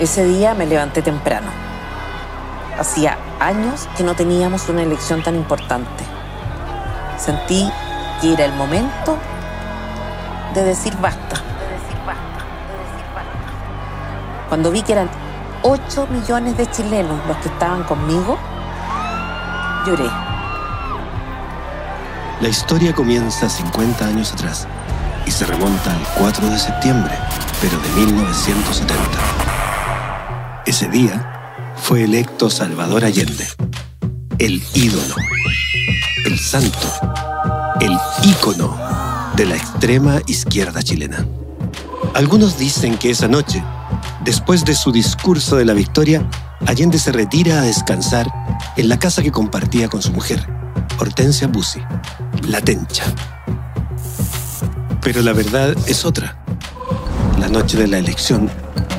Ese día me levanté temprano. Hacía años que no teníamos una elección tan importante. Sentí que era el momento de decir basta. Cuando vi que eran 8 millones de chilenos los que estaban conmigo, lloré. La historia comienza 50 años atrás y se remonta al 4 de septiembre, pero de 1970. Ese día fue electo Salvador Allende, el ídolo, el santo, el ícono de la extrema izquierda chilena. Algunos dicen que esa noche, después de su discurso de la victoria, Allende se retira a descansar en la casa que compartía con su mujer, Hortensia Bussi, la Tencha. Pero la verdad es otra. La noche de la elección,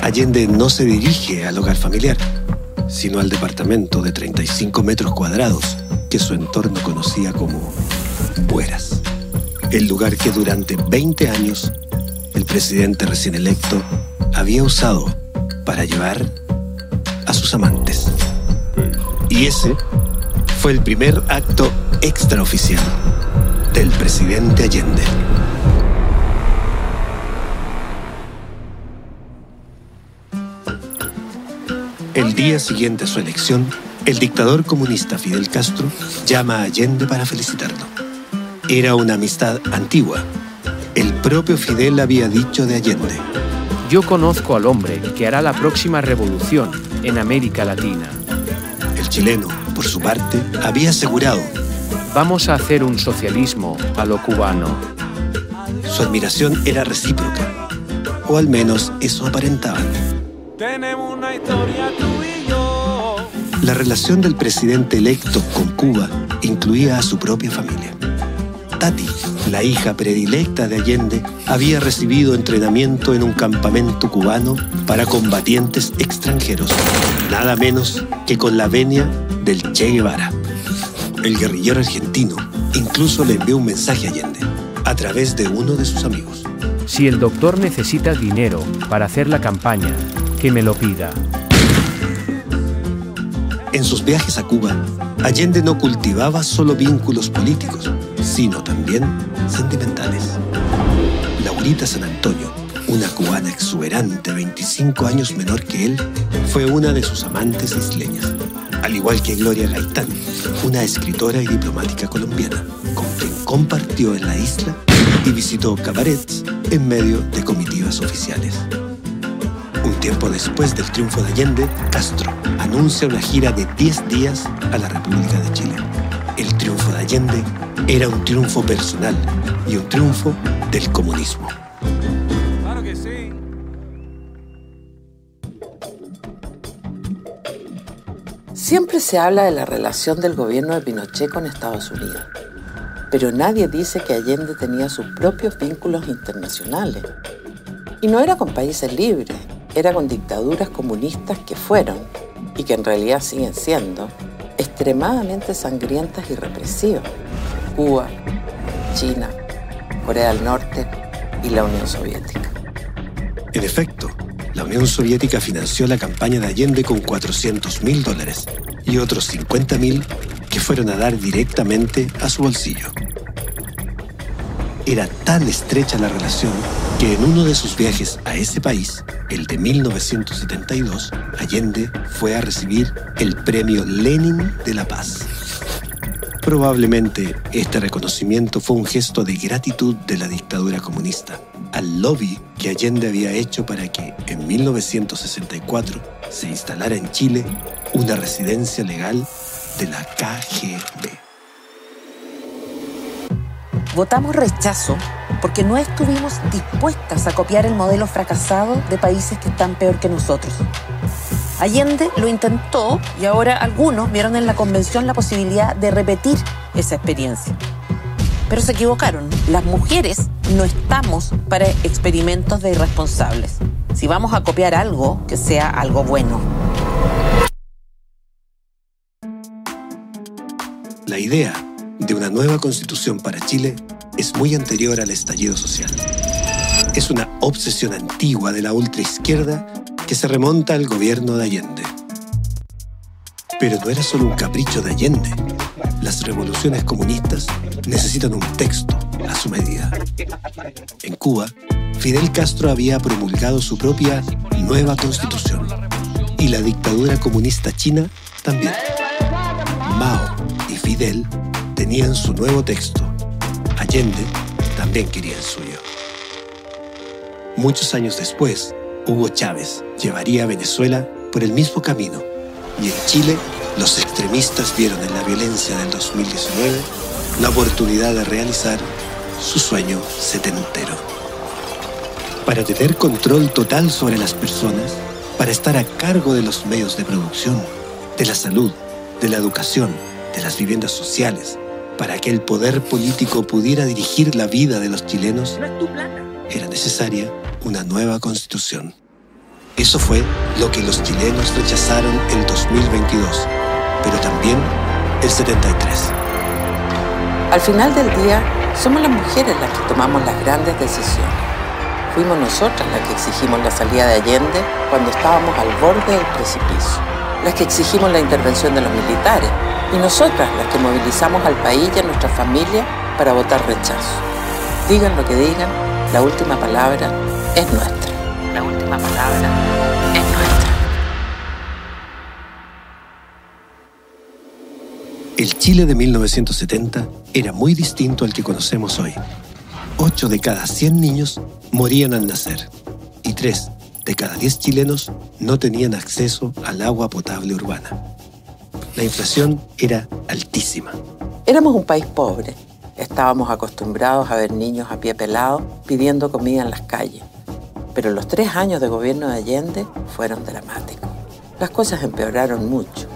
Allende no se dirige al hogar familiar, sino al departamento de 35 metros cuadrados que su entorno conocía como Bueras, el lugar que durante 20 años el presidente recién electo había usado para llevar a sus amantes. Y ese fue el primer acto extraoficial del presidente Allende. El día siguiente a su elección, el dictador comunista Fidel Castro llama a Allende para felicitarlo. Era una amistad antigua. El propio Fidel había dicho de Allende. Yo conozco al hombre que hará la próxima revolución en América Latina. El chileno, por su parte, había asegurado. Vamos a hacer un socialismo a lo cubano. Su admiración era recíproca, o al menos eso aparentaban. Tenemos una historia tú y yo. La relación del presidente electo con Cuba incluía a su propia familia. Tati, la hija predilecta de Allende, había recibido entrenamiento en un campamento cubano para combatientes extranjeros, nada menos que con la venia del Che Guevara. El guerrillero argentino incluso le envió un mensaje a Allende a través de uno de sus amigos. Si el doctor necesita dinero para hacer la campaña, que me lo pida. En sus viajes a Cuba, Allende no cultivaba solo vínculos políticos, sino también sentimentales. Laurita San Antonio, una cubana exuberante 25 años menor que él, fue una de sus amantes isleñas, al igual que Gloria Gaitán, una escritora y diplomática colombiana, con quien compartió en la isla y visitó cabarets en medio de comitivas oficiales. Un tiempo después del triunfo de Allende, Castro anuncia una gira de 10 días a la República de Chile. El triunfo de Allende era un triunfo personal y un triunfo del comunismo. Claro que sí. Siempre se habla de la relación del gobierno de Pinochet con Estados Unidos, pero nadie dice que Allende tenía sus propios vínculos internacionales. Y no era con países libres, era con dictaduras comunistas que fueron, y que en realidad siguen siendo, extremadamente sangrientas y represivas. Cuba, China, Corea del Norte y la Unión Soviética. En efecto, la Unión Soviética financió la campaña de Allende con 400 mil dólares y otros 50 mil que fueron a dar directamente a su bolsillo. Era tan estrecha la relación que en uno de sus viajes a ese país, el de 1972, Allende fue a recibir el premio Lenin de la Paz. Probablemente este reconocimiento fue un gesto de gratitud de la dictadura comunista al lobby que Allende había hecho para que en 1964 se instalara en Chile una residencia legal de la KGB. Votamos rechazo porque no estuvimos dispuestas a copiar el modelo fracasado de países que están peor que nosotros. Allende lo intentó y ahora algunos vieron en la convención la posibilidad de repetir esa experiencia. Pero se equivocaron. Las mujeres no estamos para experimentos de irresponsables. Si vamos a copiar algo, que sea algo bueno. La idea de una nueva constitución para Chile es muy anterior al estallido social. Es una obsesión antigua de la ultraizquierda que se remonta al gobierno de Allende. Pero no era solo un capricho de Allende. Las revoluciones comunistas necesitan un texto a su medida. En Cuba, Fidel Castro había promulgado su propia nueva constitución y la dictadura comunista china también. Mao y Fidel tenían su nuevo texto. Allende también quería el suyo. Muchos años después, Hugo Chávez llevaría a Venezuela por el mismo camino y en Chile los extremistas vieron en la violencia del 2019 la oportunidad de realizar su sueño setentero. Para tener control total sobre las personas, para estar a cargo de los medios de producción, de la salud, de la educación, de las viviendas sociales, para que el poder político pudiera dirigir la vida de los chilenos, era necesaria una nueva constitución. Eso fue lo que los chilenos rechazaron el 2022, pero también el 73. Al final del día, somos las mujeres las que tomamos las grandes decisiones. Fuimos nosotras las que exigimos la salida de Allende cuando estábamos al borde del precipicio, las que exigimos la intervención de los militares y nosotras las que movilizamos al país y a nuestra familia para votar rechazo. Digan lo que digan, la última palabra es nuestra. La última palabra es nuestra. El Chile de 1970 era muy distinto al que conocemos hoy. 8 de cada 100 niños morían al nacer y 3 de cada 10 chilenos no tenían acceso al agua potable urbana. La inflación era altísima. Éramos un país pobre. Estábamos acostumbrados a ver niños a pie pelado pidiendo comida en las calles. Pero los tres años de gobierno de Allende fueron dramáticos. Las cosas empeoraron mucho.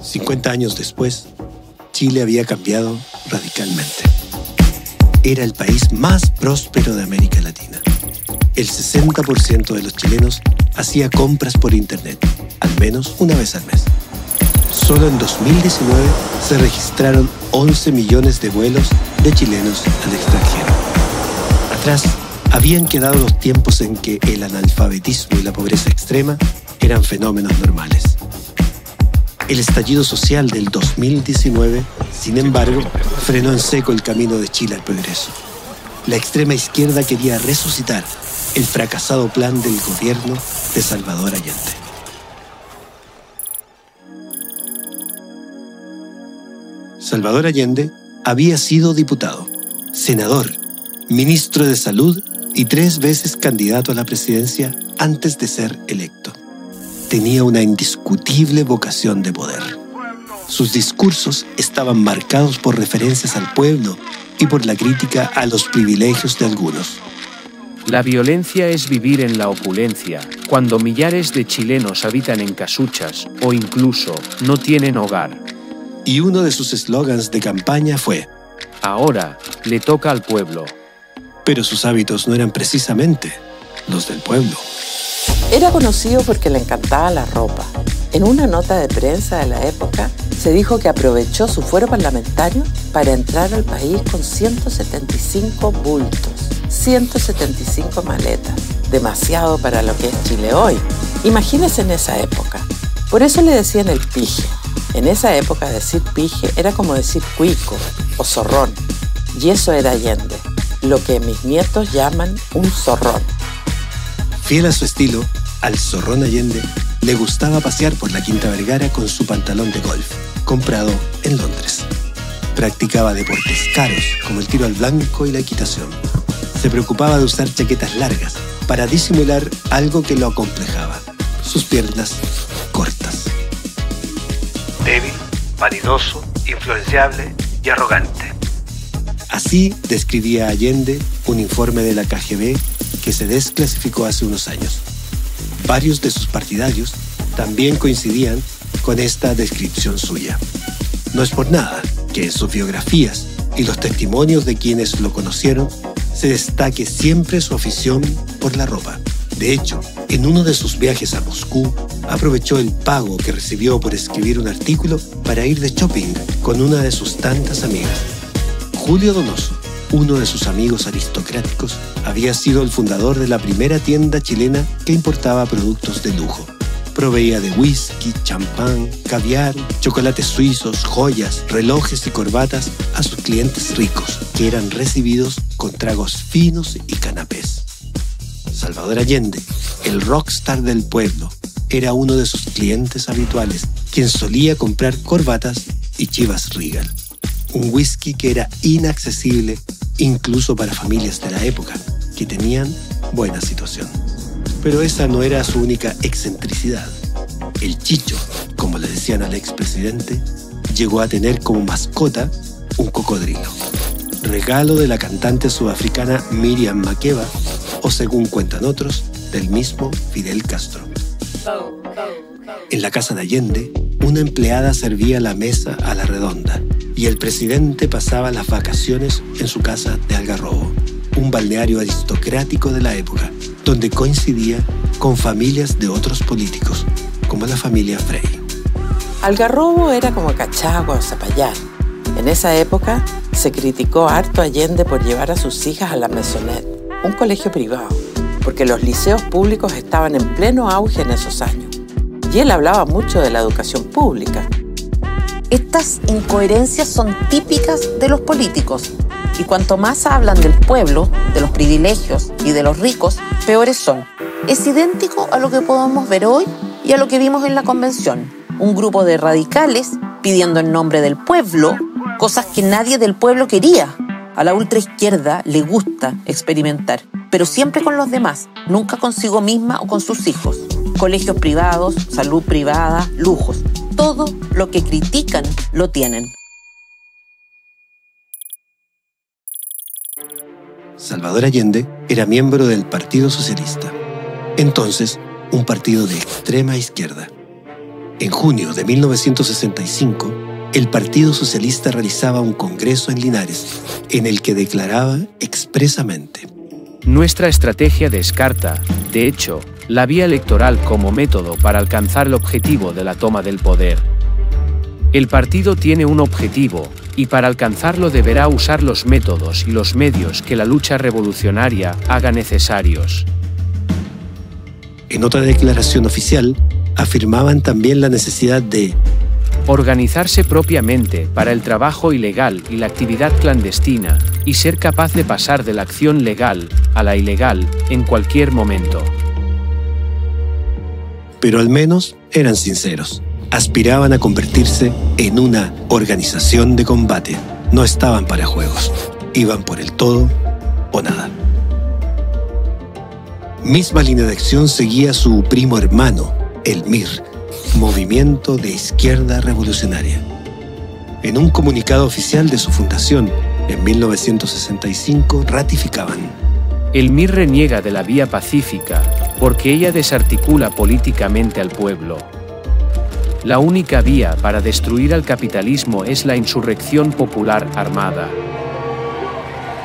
Cincuenta años después, Chile había cambiado radicalmente. Era el país más próspero de América Latina. El 60% de los chilenos hacía compras por Internet, al menos una vez al mes. Solo en 2019 se registraron 11 millones de vuelos de chilenos al extranjero. Atrás habían quedado los tiempos en que el analfabetismo y la pobreza extrema eran fenómenos normales. El estallido social del 2019, sin embargo, frenó en seco el camino de Chile al progreso. La extrema izquierda quería resucitar el fracasado plan del gobierno de Salvador Allende. Salvador Allende había sido diputado, senador, ministro de Salud y tres veces candidato a la presidencia antes de ser electo. Tenía una indiscutible vocación de poder. Sus discursos estaban marcados por referencias al pueblo y por la crítica a los privilegios de algunos. La violencia es vivir en la opulencia, cuando millares de chilenos habitan en casuchas o incluso no tienen hogar. Y uno de sus eslogans de campaña fue, Ahora le toca al pueblo. pero sus hábitos no eran precisamente los del pueblo. Era conocido porque le encantaba la ropa. En una nota de prensa de la época se dijo que aprovechó su fuero parlamentario para entrar al país con 175 bultos, 175 maletas, demasiado para lo que es Chile hoy. Imagínense en esa época. Por eso le decían el pije. En esa época decir pije era como decir cuico o zorrón. Y eso era Allende, lo que mis nietos llaman un zorrón. Fiel a su estilo, al zorrón Allende le gustaba pasear por la Quinta Vergara con su pantalón de golf, comprado en Londres. Practicaba deportes caros como el tiro al blanco y la equitación. Se preocupaba de usar chaquetas largas para disimular algo que lo acomplejaba, sus piernas cortas. débil, vanidoso, influenciable y arrogante. Así describía Allende un informe de la KGB que se desclasificó hace unos años. Varios de sus partidarios también coincidían con esta descripción suya. No es por nada que en sus biografías y los testimonios de quienes lo conocieron se destaque siempre su afición por la ropa. De hecho, en uno de sus viajes a Moscú, aprovechó el pago que recibió por escribir un artículo para ir de shopping con una de sus tantas amigas. Julio Donoso, uno de sus amigos aristocráticos, había sido el fundador de la primera tienda chilena que importaba productos de lujo. Proveía de whisky, champán, caviar, chocolates suizos, joyas, relojes y corbatas a sus clientes ricos, que eran recibidos con tragos finos y canapés. Salvador Allende, el rockstar del pueblo, era uno de sus clientes habituales, quien solía comprar corbatas y chivas Regal. Un whisky que era inaccesible incluso para familias de la época, que tenían buena situación. Pero esa no era su única excentricidad. El chicho, como le decían al expresidente, llegó a tener como mascota un cocodrilo. Regalo de la cantante sudafricana Miriam Makeba, o según cuentan otros, del mismo Fidel Castro. En la casa de Allende, una empleada servía la mesa a la redonda y el presidente pasaba las vacaciones en su casa de Algarrobo, un balneario aristocrático de la época, donde coincidía con familias de otros políticos, como la familia Frey. Algarrobo era como Cachagua o Zapallar. En esa época se criticó harto Allende por llevar a sus hijas a la Maisonette, un colegio privado, porque los liceos públicos estaban en pleno auge en esos años. Y él hablaba mucho de la educación pública. Estas incoherencias son típicas de los políticos y cuanto más hablan del pueblo, de los privilegios y de los ricos, peores son. Es idéntico a lo que podemos ver hoy y a lo que vimos en la convención. Un grupo de radicales pidiendo en nombre del pueblo cosas que nadie del pueblo quería. A la ultraizquierda le gusta experimentar, pero siempre con los demás, nunca consigo misma o con sus hijos. Colegios privados, salud privada, lujos. Todo lo que critican lo tienen. Salvador Allende era miembro del Partido Socialista, entonces un partido de extrema izquierda. En junio de 1965, el Partido Socialista realizaba un congreso en Linares en el que declaraba expresamente Nuestra estrategia descarta, de hecho, la vía electoral como método para alcanzar el objetivo de la toma del poder. El partido tiene un objetivo, y para alcanzarlo deberá usar los métodos y los medios que la lucha revolucionaria haga necesarios. En otra declaración oficial, afirmaban también la necesidad de organizarse propiamente para el trabajo ilegal y la actividad clandestina y ser capaz de pasar de la acción legal a la ilegal en cualquier momento. pero al menos eran sinceros. Aspiraban a convertirse en una organización de combate. No estaban para juegos. Iban por el todo o nada. Misma línea de acción seguía su primo hermano, el MIR, Movimiento de Izquierda Revolucionaria. En un comunicado oficial de su fundación, en 1965, ratificaban El MIR reniega de la vía pacífica porque ella desarticula políticamente al pueblo. La única vía para destruir al capitalismo es la insurrección popular armada.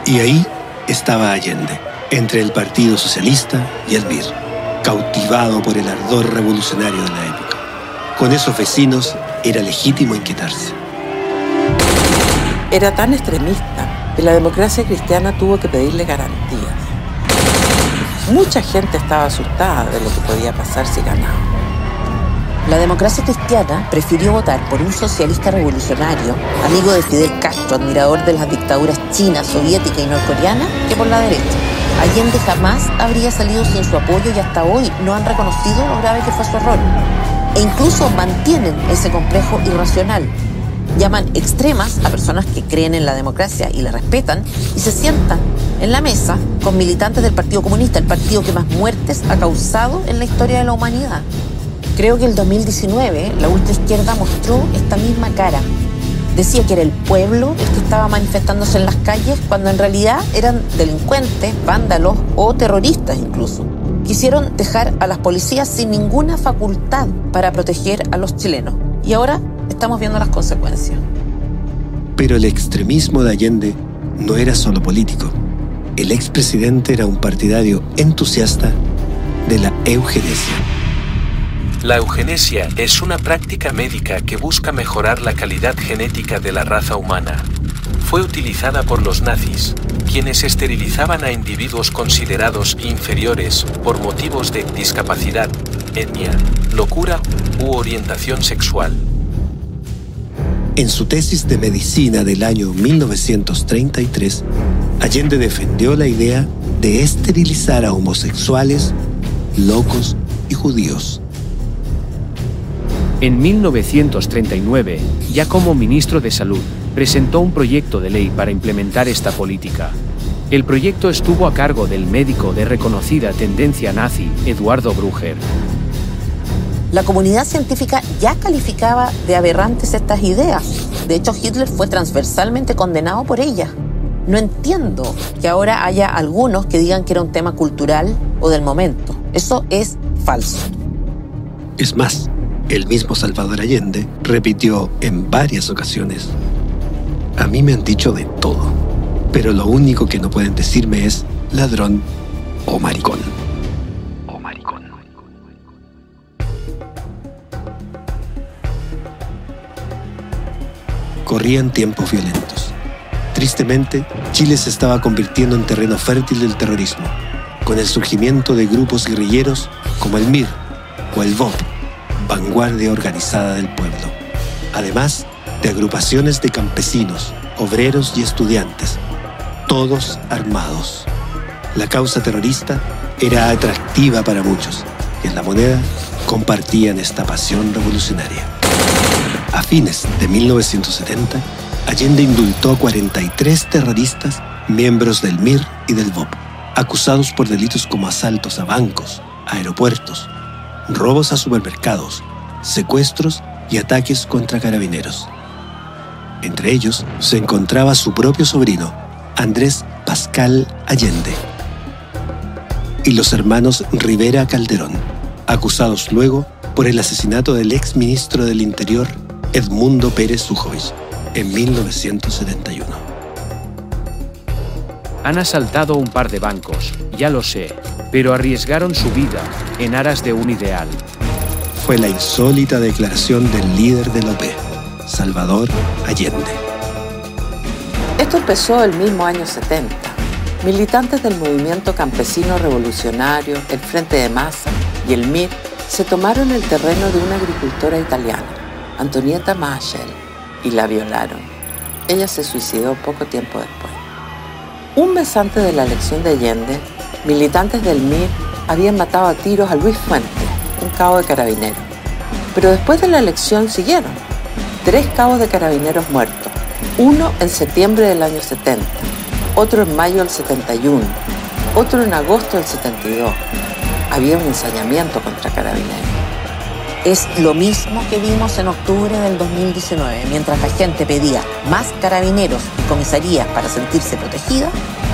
Y ahí estaba Allende, entre el Partido Socialista y el MIR, cautivado por el ardor revolucionario de la época. Con esos vecinos era legítimo inquietarse. Era tan extremista que la democracia cristiana tuvo que pedirle garantías. Mucha gente estaba asustada de lo que podía pasar si ganaba. La democracia cristiana prefirió votar por un socialista revolucionario, amigo de Fidel Castro, admirador de las dictaduras china, soviética y norcoreana, que por la derecha. Allende jamás habría salido sin su apoyo y hasta hoy no han reconocido lo grave que fue su error. E incluso mantienen ese complejo irracional. Llaman extremas a personas que creen en la democracia y la respetan y se sientan en la mesa con militantes del Partido Comunista, el partido que más muertes ha causado en la historia de la humanidad. Creo que el 2019 la ultraizquierda mostró esta misma cara. Decía que era el pueblo el que estaba manifestándose en las calles cuando en realidad eran delincuentes, vándalos o terroristas incluso. Quisieron dejar a las policías sin ninguna facultad para proteger a los chilenos. Y ahora estamos viendo las consecuencias. Pero el extremismo de Allende no era solo político. El expresidente era un partidario entusiasta de la eugenesia. La eugenesia es una práctica médica que busca mejorar la calidad genética de la raza humana. Fue utilizada por los nazis, quienes esterilizaban a individuos considerados inferiores por motivos de discapacidad, etnia, locura u orientación sexual. En su tesis de medicina del año 1933, Allende defendió la idea de esterilizar a homosexuales, locos y judíos. En 1939, ya como ministro de Salud, presentó un proyecto de ley para implementar esta política. El proyecto estuvo a cargo del médico de reconocida tendencia nazi, Eduardo Brugger. La comunidad científica ya calificaba de aberrantes estas ideas. De hecho, Hitler fue transversalmente condenado por ellas. No entiendo que ahora haya algunos que digan que era un tema cultural o del momento. Eso es falso. Es más, el mismo Salvador Allende repitió en varias ocasiones, a mí me han dicho de todo, pero lo único que no pueden decirme es ladrón o maricón. O maricón. Corrían tiempos violentos. Tristemente, Chile se estaba convirtiendo en terreno fértil del terrorismo, con el surgimiento de grupos guerrilleros como el MIR o el VOP vanguardia organizada del pueblo, además de agrupaciones de campesinos, obreros y estudiantes, todos armados. La causa terrorista era atractiva para muchos y en la moneda compartían esta pasión revolucionaria. A fines de 1970, Allende indultó a 43 terroristas, miembros del MIR y del BOP, acusados por delitos como asaltos a bancos, aeropuertos, robos a supermercados, secuestros y ataques contra carabineros. Entre ellos se encontraba su propio sobrino, Andrés Pascal Allende, y los hermanos Rivera Calderón, acusados luego por el asesinato del ex ministro del Interior, Edmundo Pérez Sujois, en 1971. Han asaltado un par de bancos, ya lo sé, pero arriesgaron su vida en aras de un ideal. Fue la insólita declaración del líder de la OP, Salvador Allende. Esto empezó el mismo año 70. Militantes del movimiento campesino revolucionario, el Frente de Masa y el MIR se tomaron el terreno de una agricultora italiana, Antonieta Machel, y la violaron. Ella se suicidó poco tiempo después. Un mes antes de la elección de Allende, militantes del MIR habían matado a tiros a Luis Fuente, un cabo de carabineros. Pero después de la elección siguieron. Tres cabos de carabineros muertos. Uno en septiembre del año 70, otro en mayo del 71, otro en agosto del 72. Había un ensañamiento contra carabineros. Es lo mismo que vimos en octubre del 2019, mientras la gente pedía más carabineros y comisarías para sentirse protegida,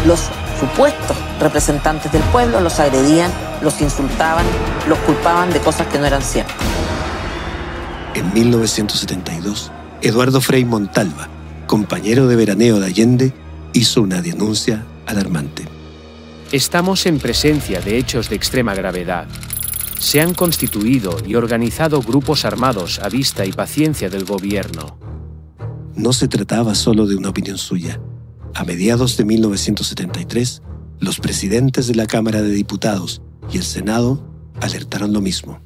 los supuestos representantes del pueblo los agredían, los insultaban, los culpaban de cosas que no eran ciertas. En 1972, Eduardo Frei Montalva, compañero de veraneo de Allende, hizo una denuncia alarmante. Estamos en presencia de hechos de extrema gravedad. Se han constituido y organizado grupos armados a vista y paciencia del gobierno. No se trataba solo de una opinión suya. A mediados de 1973, los presidentes de la Cámara de Diputados y el Senado alertaron lo mismo.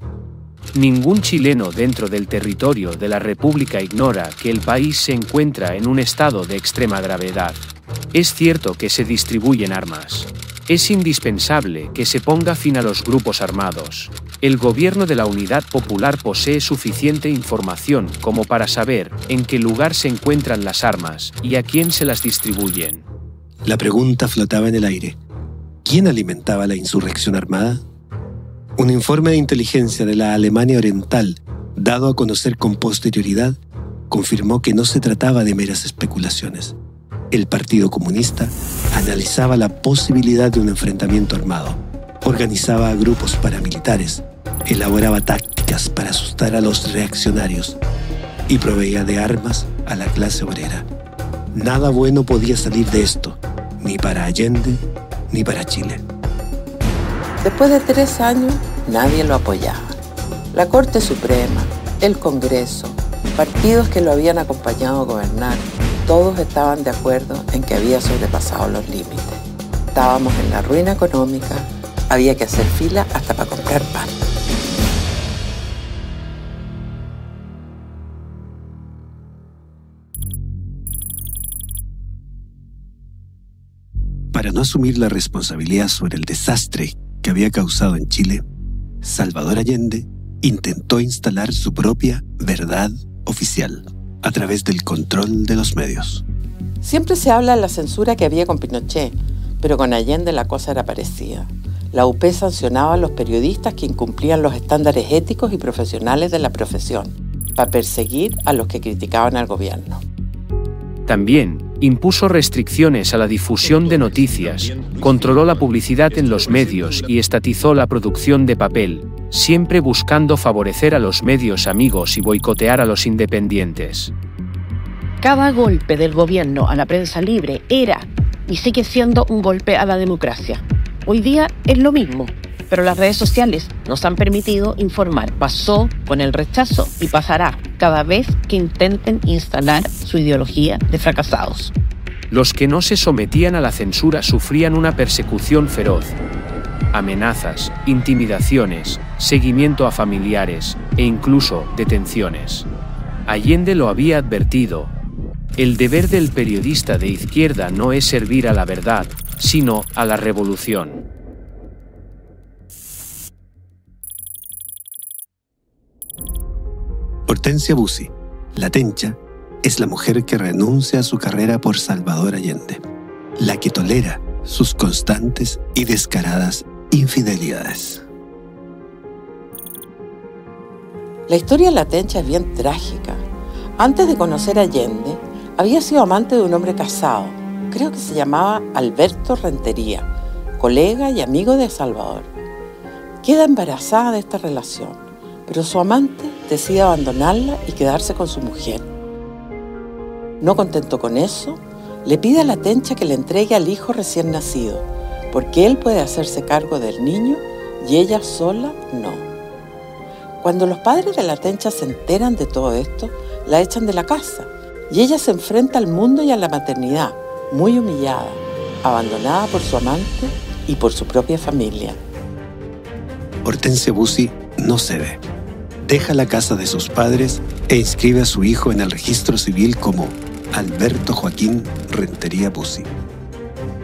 Ningún chileno dentro del territorio de la República ignora que el país se encuentra en un estado de extrema gravedad. Es cierto que se distribuyen armas. Es indispensable que se ponga fin a los grupos armados. El gobierno de la Unidad Popular posee suficiente información como para saber en qué lugar se encuentran las armas y a quién se las distribuyen. La pregunta flotaba en el aire. ¿Quién alimentaba la insurrección armada? Un informe de inteligencia de la Alemania Oriental, dado a conocer con posterioridad, confirmó que no se trataba de meras especulaciones. El Partido Comunista analizaba la posibilidad de un enfrentamiento armado, organizaba grupos paramilitares, elaboraba tácticas para asustar a los reaccionarios y proveía de armas a la clase obrera. Nada bueno podía salir de esto, ni para Allende ni para Chile. Después de tres años, nadie lo apoyaba. La Corte Suprema, el Congreso, partidos que lo habían acompañado a gobernar, todos estaban de acuerdo en que había sobrepasado los límites. Estábamos en la ruina económica, había que hacer fila hasta para comprar pan. Para no asumir la responsabilidad sobre el desastre que había causado en Chile, Salvador Allende intentó instalar su propia verdad oficial a través del control de los medios. Siempre se habla de la censura que había con Pinochet, pero con Allende la cosa era parecida. La UP sancionaba a los periodistas que incumplían los estándares éticos y profesionales de la profesión, para perseguir a los que criticaban al gobierno. También impuso restricciones a la difusión de noticias, controló la publicidad en los medios y estatizó la producción de papel, siempre buscando favorecer a los medios amigos y boicotear a los independientes. Cada golpe del gobierno a la prensa libre era y sigue siendo un golpe a la democracia. Hoy día es lo mismo, pero las redes sociales nos han permitido informar. Pasó con el rechazo y pasará cada vez que intenten instalar su ideología de fracasados. Los que no se sometían a la censura sufrían una persecución feroz. Amenazas, intimidaciones, seguimiento a familiares e incluso detenciones. Allende lo había advertido. El deber del periodista de izquierda no es servir a la verdad, sino a la revolución. Hortensia Bussi, la tencha, es la mujer que renuncia a su carrera por Salvador Allende, la que tolera sus constantes y descaradas infidelidades. La historia de la tencha es bien trágica. Antes de conocer a Allende, había sido amante de un hombre casado, creo que se llamaba Alberto Rentería, colega y amigo de Salvador. Queda embarazada de esta relación, pero su amante decide abandonarla y quedarse con su mujer. No contento con eso, le pide a la tencha que le entregue al hijo recién nacido, porque él puede hacerse cargo del niño y ella sola no. Cuando los padres de la tencha se enteran de todo esto, la echan de la casa y ella se enfrenta al mundo y a la maternidad, muy humillada, abandonada por su amante y por su propia familia. Hortensia Bussi no cede. Deja la casa de sus padres e inscribe a su hijo en el registro civil como Alberto Joaquín Rentería Bussi.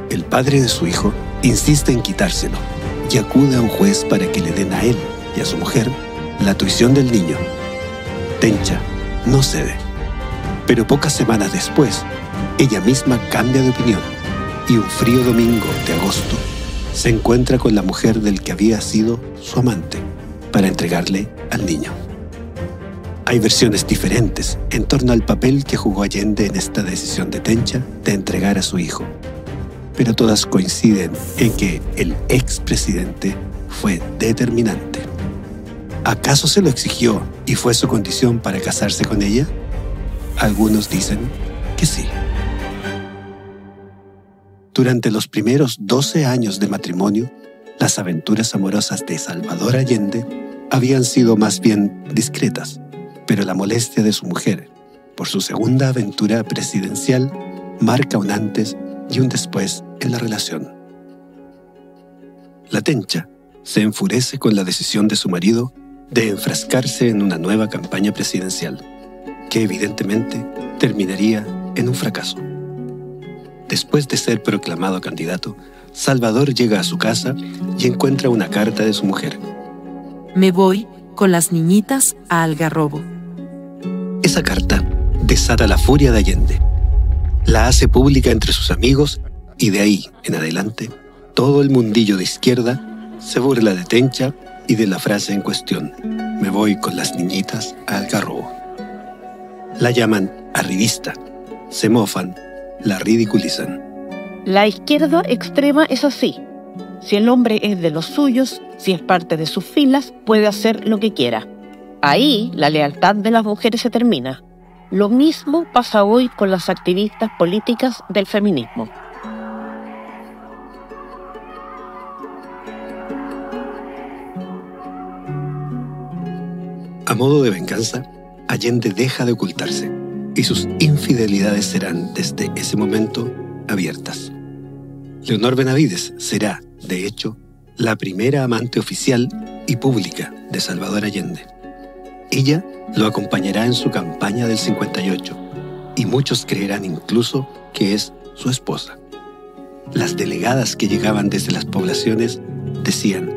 El padre de su hijo insiste en quitárselo y acude a un juez para que le den a él y a su mujer la tuición del niño. Tencha no cede. Pero pocas semanas después, ella misma cambia de opinión y un frío domingo de agosto se encuentra con la mujer del que había sido su amante para entregarle al niño. Hay versiones diferentes en torno al papel que jugó Allende en esta decisión de Tencha de entregar a su hijo, pero todas coinciden en que el expresidente fue determinante. ¿Acaso se lo exigió y fue su condición para casarse con ella? Algunos dicen que sí. Durante los primeros 12 años de matrimonio, las aventuras amorosas de Salvador Allende habían sido más bien discretas, pero la molestia de su mujer por su segunda aventura presidencial marca un antes y un después en la relación. La tencha se enfurece con la decisión de su marido de enfrascarse en una nueva campaña presidencial, que evidentemente terminaría en un fracaso. Después de ser proclamado candidato, Salvador llega a su casa y encuentra una carta de su mujer. Me voy con las niñitas a Algarrobo. Esa carta desata la furia de Allende. La hace pública entre sus amigos y de ahí en adelante, todo el mundillo de izquierda se burla de Tencha y de la frase en cuestión. Me voy con las niñitas a Algarrobo. La llaman arribista, se mofan la ridiculizan. La izquierda extrema es así. Si el hombre es de los suyos, si es parte de sus filas, puede hacer lo que quiera. Ahí la lealtad de las mujeres se termina. Lo mismo pasa hoy con las activistas políticas del feminismo. modo de venganza, Allende deja de ocultarse y sus infidelidades serán desde ese momento abiertas. Leonor Benavides será, de hecho, la primera amante oficial y pública de Salvador Allende. Ella lo acompañará en su campaña del 58 y muchos creerán incluso que es su esposa. Las delegadas que llegaban desde las poblaciones decían,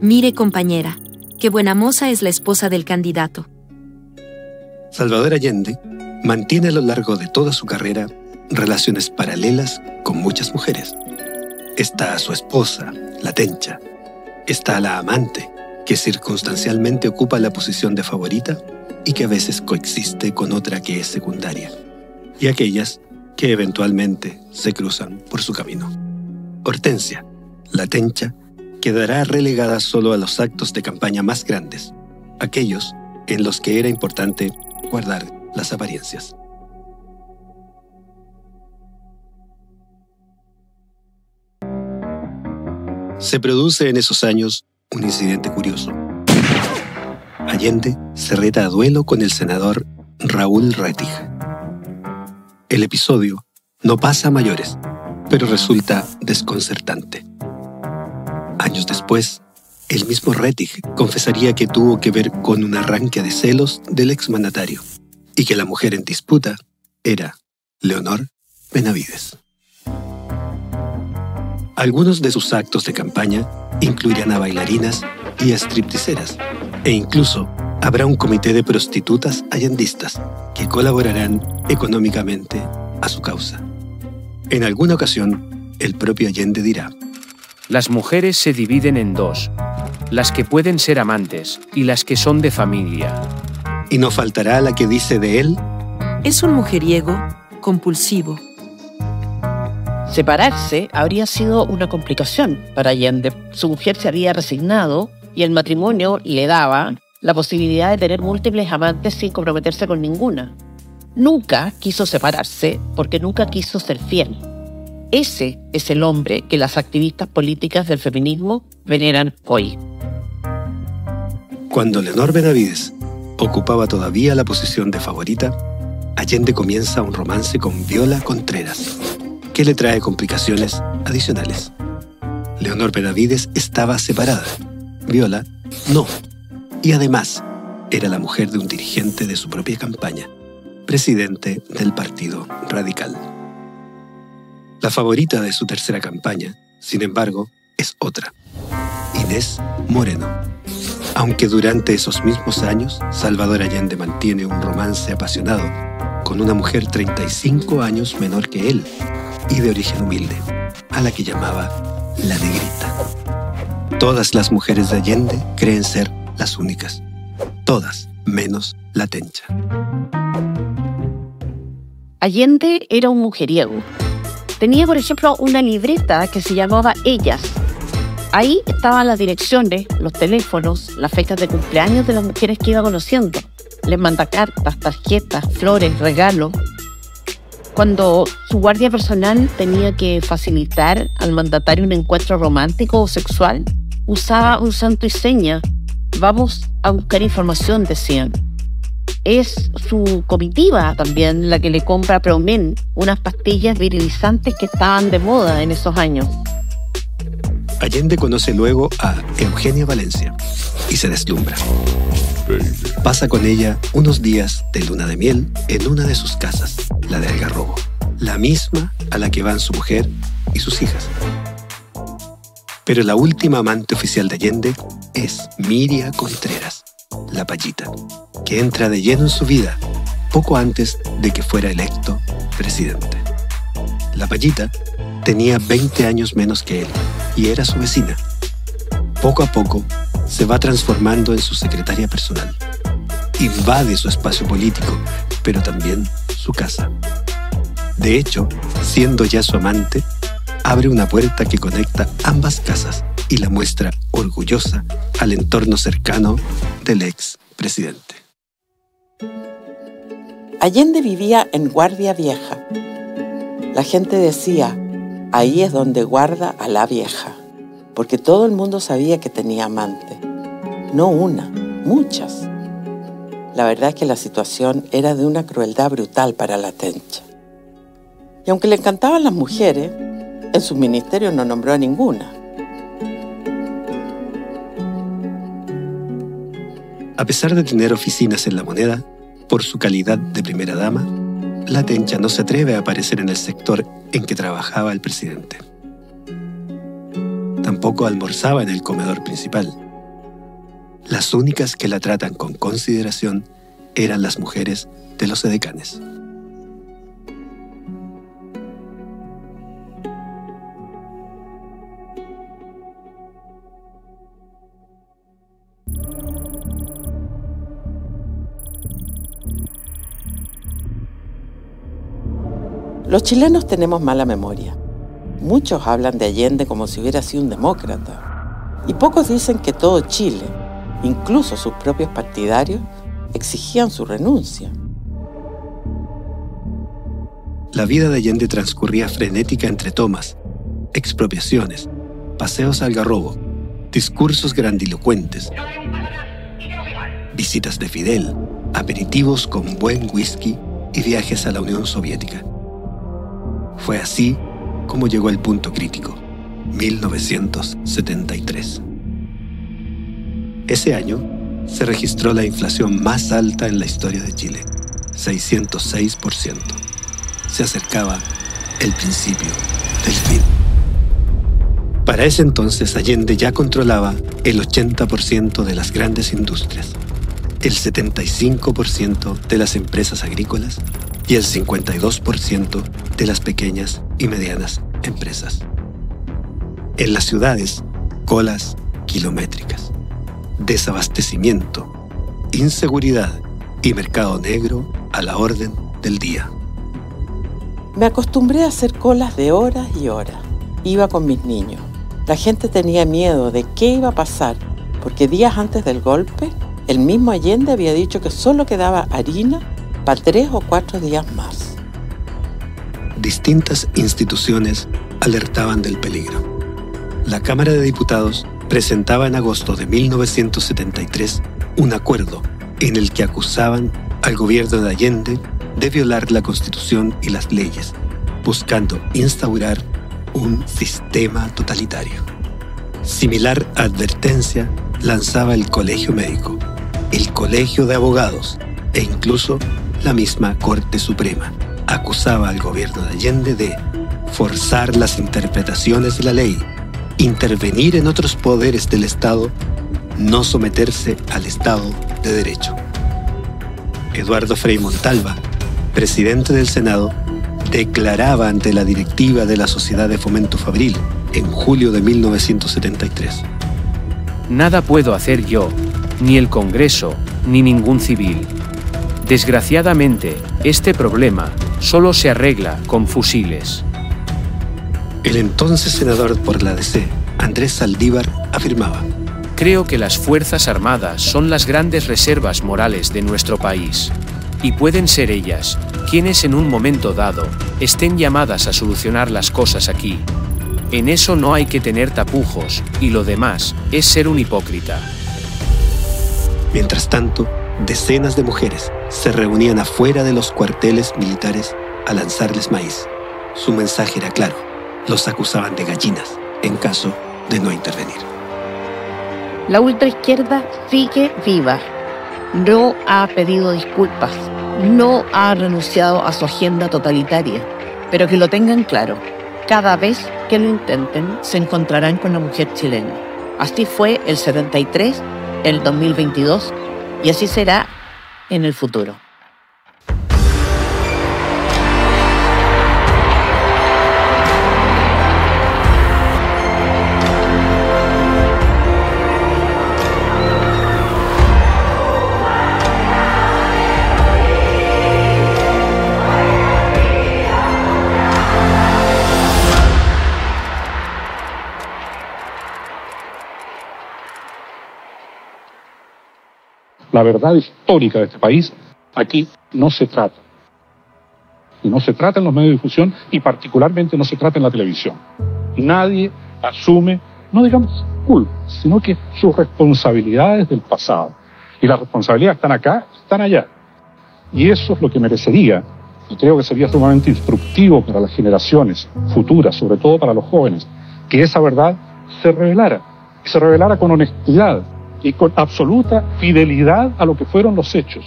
Mire compañera, qué buena moza es la esposa del candidato. Salvador Allende mantiene a lo largo de toda su carrera relaciones paralelas con muchas mujeres. Está su esposa, la Tencha. Está la amante, que circunstancialmente ocupa la posición de favorita y que a veces coexiste con otra que es secundaria. Y aquellas que eventualmente se cruzan por su camino. Hortensia, la Tencha, quedará relegada solo a los actos de campaña más grandes, aquellos en los que era importante guardar las apariencias. Se produce en esos años un incidente curioso. Allende se reta a duelo con el senador Raúl Rettig. El episodio no pasa a mayores, pero resulta desconcertante. Años después, el mismo Rettig confesaría que tuvo que ver con un arranque de celos del exmandatario y que la mujer en disputa era Leonor Benavides. Algunos de sus actos de campaña incluirán a bailarinas y a stripticeras, e incluso habrá un comité de prostitutas allendistas que colaborarán económicamente a su causa. En alguna ocasión, el propio Allende dirá, Las mujeres se dividen en dos, las que pueden ser amantes y las que son de familia. y no faltará la que dice de él, Es un mujeriego compulsivo. Separarse habría sido una complicación para Allende. Su mujer se había resignado y el matrimonio le daba la posibilidad de tener múltiples amantes sin comprometerse con ninguna. Nunca quiso separarse porque nunca quiso ser fiel. Ese es el hombre que las activistas políticas del feminismo veneran hoy. Cuando Leonor Benavides ocupaba todavía la posición de favorita, Allende comienza un romance con Viola Contreras, que le trae complicaciones adicionales. Leonor Benavides estaba separada, Viola no, y además era la mujer de un dirigente de su propia campaña, presidente del Partido Radical. La favorita de su tercera campaña, sin embargo, es otra, Inés Moreno. Aunque durante esos mismos años, Salvador Allende mantiene un romance apasionado con una mujer 35 años menor que él y de origen humilde, a la que llamaba la negrita. Todas las mujeres de Allende creen ser las únicas, todas menos la tencha. Allende era un mujeriego. Tenía, por ejemplo, una libreta que se llamaba Ellas. Ahí estaban las direcciones, los teléfonos, las fechas de cumpleaños de las mujeres que iba conociendo. Les manda cartas, tarjetas, flores, regalos. Cuando su guardia personal tenía que facilitar al mandatario un encuentro romántico o sexual, usaba un santo y seña. Vamos a buscar información, decían. Es su comitiva también la que le compra a Promen unas pastillas virilizantes que estaban de moda en esos años. Allende conoce luego a Eugenia Valencia y se deslumbra. Pasa con ella unos días de luna de miel en una de sus casas, la de Algarrobo, la misma a la que van su mujer y sus hijas. Pero la última amante oficial de Allende es Miria Contreras, la payita, que entra de lleno en su vida poco antes de que fuera electo presidente. La payita tenía 20 años menos que él y era su vecina. Poco a poco se va transformando en su secretaria personal. Invade su espacio político, pero también su casa. De hecho, siendo ya su amante, abre una puerta que conecta ambas casas y la muestra orgullosa al entorno cercano del ex presidente. Allende vivía en Guardia Vieja. La gente decía, ahí es donde guarda a la vieja, porque todo el mundo sabía que tenía amante. No una, muchas. La verdad es que la situación era de una crueldad brutal para la Tencha. Y aunque le encantaban las mujeres, en su ministerio no nombró a ninguna. A pesar de tener oficinas en la moneda, por su calidad de primera dama, la Tencha no se atreve a aparecer en el sector en que trabajaba el presidente. Tampoco almorzaba en el comedor principal. Las únicas que la tratan con consideración eran las mujeres de los edecanes. Los chilenos tenemos mala memoria. Muchos hablan de Allende como si hubiera sido un demócrata. Y pocos dicen que todo Chile, incluso sus propios partidarios, exigían su renuncia. La vida de Allende transcurría frenética entre tomas, expropiaciones, paseos al garrobo, discursos grandilocuentes, visitas de Fidel, aperitivos con buen whisky y viajes a la Unión Soviética. Fue así como llegó el punto crítico, 1973. Ese año se registró la inflación más alta en la historia de Chile, 606%. Se acercaba el principio del fin. Para ese entonces Allende ya controlaba el 80% de las grandes industrias, el 75% de las empresas agrícolas y el 52% de las pequeñas y medianas empresas. En las ciudades, colas kilométricas, desabastecimiento, inseguridad y mercado negro a la orden del día. Me acostumbré a hacer colas de horas y horas. Iba con mis niños. La gente tenía miedo de qué iba a pasar, porque días antes del golpe, el mismo Allende había dicho que solo quedaba harina para tres o cuatro días más. Distintas instituciones alertaban del peligro. La Cámara de Diputados presentaba en agosto de 1973 un acuerdo en el que acusaban al gobierno de Allende de violar la Constitución y las leyes, buscando instaurar un sistema totalitario. Similar advertencia lanzaba el Colegio Médico, el Colegio de Abogados e incluso la misma Corte Suprema acusaba al gobierno de Allende de forzar las interpretaciones de la ley, intervenir en otros poderes del Estado, no someterse al Estado de Derecho. Eduardo Frei Montalva, presidente del Senado, declaraba ante la directiva de la Sociedad de Fomento Fabril en julio de 1973. Nada puedo hacer yo, ni el Congreso, ni ningún civil. Desgraciadamente, este problema solo se arregla con fusiles. El entonces senador por la DC, Andrés Saldívar, afirmaba, Creo que las Fuerzas Armadas son las grandes reservas morales de nuestro país. Y pueden ser ellas, quienes en un momento dado estén llamadas a solucionar las cosas aquí. En eso no hay que tener tapujos, y lo demás es ser un hipócrita. Mientras tanto, decenas de mujeres se reunían afuera de los cuarteles militares a lanzarles maíz. Su mensaje era claro, los acusaban de gallinas en caso de no intervenir. La ultraizquierda sigue viva. No ha pedido disculpas. No ha renunciado a su agenda totalitaria. Pero que lo tengan claro, cada vez que lo intenten se encontrarán con la mujer chilena. Así fue el 73, el 2022 y así será en el futuro. La verdad histórica de este país, aquí no se trata. Y no se trata en los medios de difusión y particularmente no se trata en la televisión. Nadie asume, no digamos culpa, sino que sus responsabilidades del pasado. Y las responsabilidades están acá, están allá. Y eso es lo que merecería, y creo que sería sumamente instructivo para las generaciones futuras, sobre todo para los jóvenes, que esa verdad se revelara, que se revelara con honestidad y con absoluta fidelidad a lo que fueron los hechos,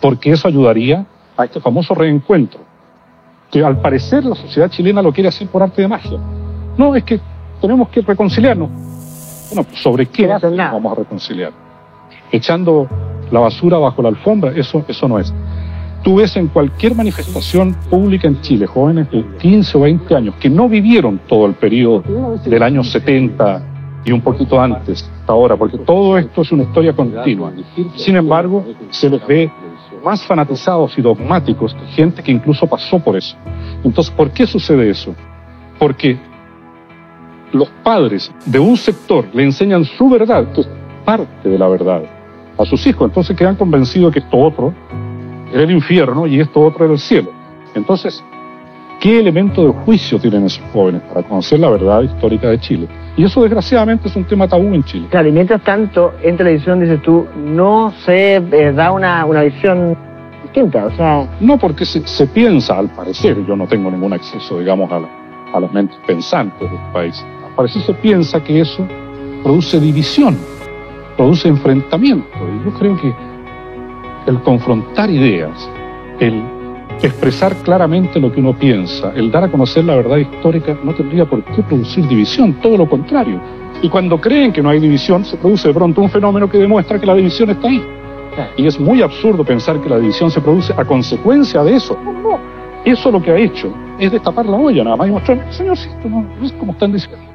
porque eso ayudaría a este famoso reencuentro, que al parecer la sociedad chilena lo quiere hacer por arte de magia. No, es que tenemos que reconciliarnos. Bueno, ¿sobre qué vamos a reconciliar? Echando la basura bajo la alfombra, eso, eso no es. Tú ves en cualquier manifestación pública en Chile jóvenes de 15 o 20 años que no vivieron todo el periodo del año 70 y un poquito antes, hasta ahora, porque todo esto es una historia continua. Sin embargo, se les ve más fanatizados y dogmáticos que gente que incluso pasó por eso. Entonces, ¿por qué sucede eso? Porque los padres de un sector le enseñan su verdad, que es parte de la verdad, a sus hijos. Entonces quedan convencidos que esto otro era el infierno y esto otro era el cielo. Entonces, ¿qué elemento de juicio tienen esos jóvenes para conocer la verdad histórica de Chile? Y eso desgraciadamente es un tema tabú en Chile. Claro, y mientras tanto, en televisión, dices tú, no se eh, da una, una visión distinta, o sea... No, porque se, se, piensa, al parecer, yo no tengo ningún acceso, digamos, a, la, a las mentes pensantes del país, al parecer se piensa que eso produce división, produce enfrentamiento. Y yo creo que el confrontar ideas, el expresar claramente lo que uno piensa, el dar a conocer la verdad histórica, no tendría por qué producir división, todo lo contrario. Y cuando creen que no hay división, se produce de pronto un fenómeno que demuestra que la división está ahí. Y es muy absurdo pensar que la división se produce a consecuencia de eso. No, no. Eso lo que ha hecho es destapar la olla nada más y mostrar, señor, si esto no es como están diciendo.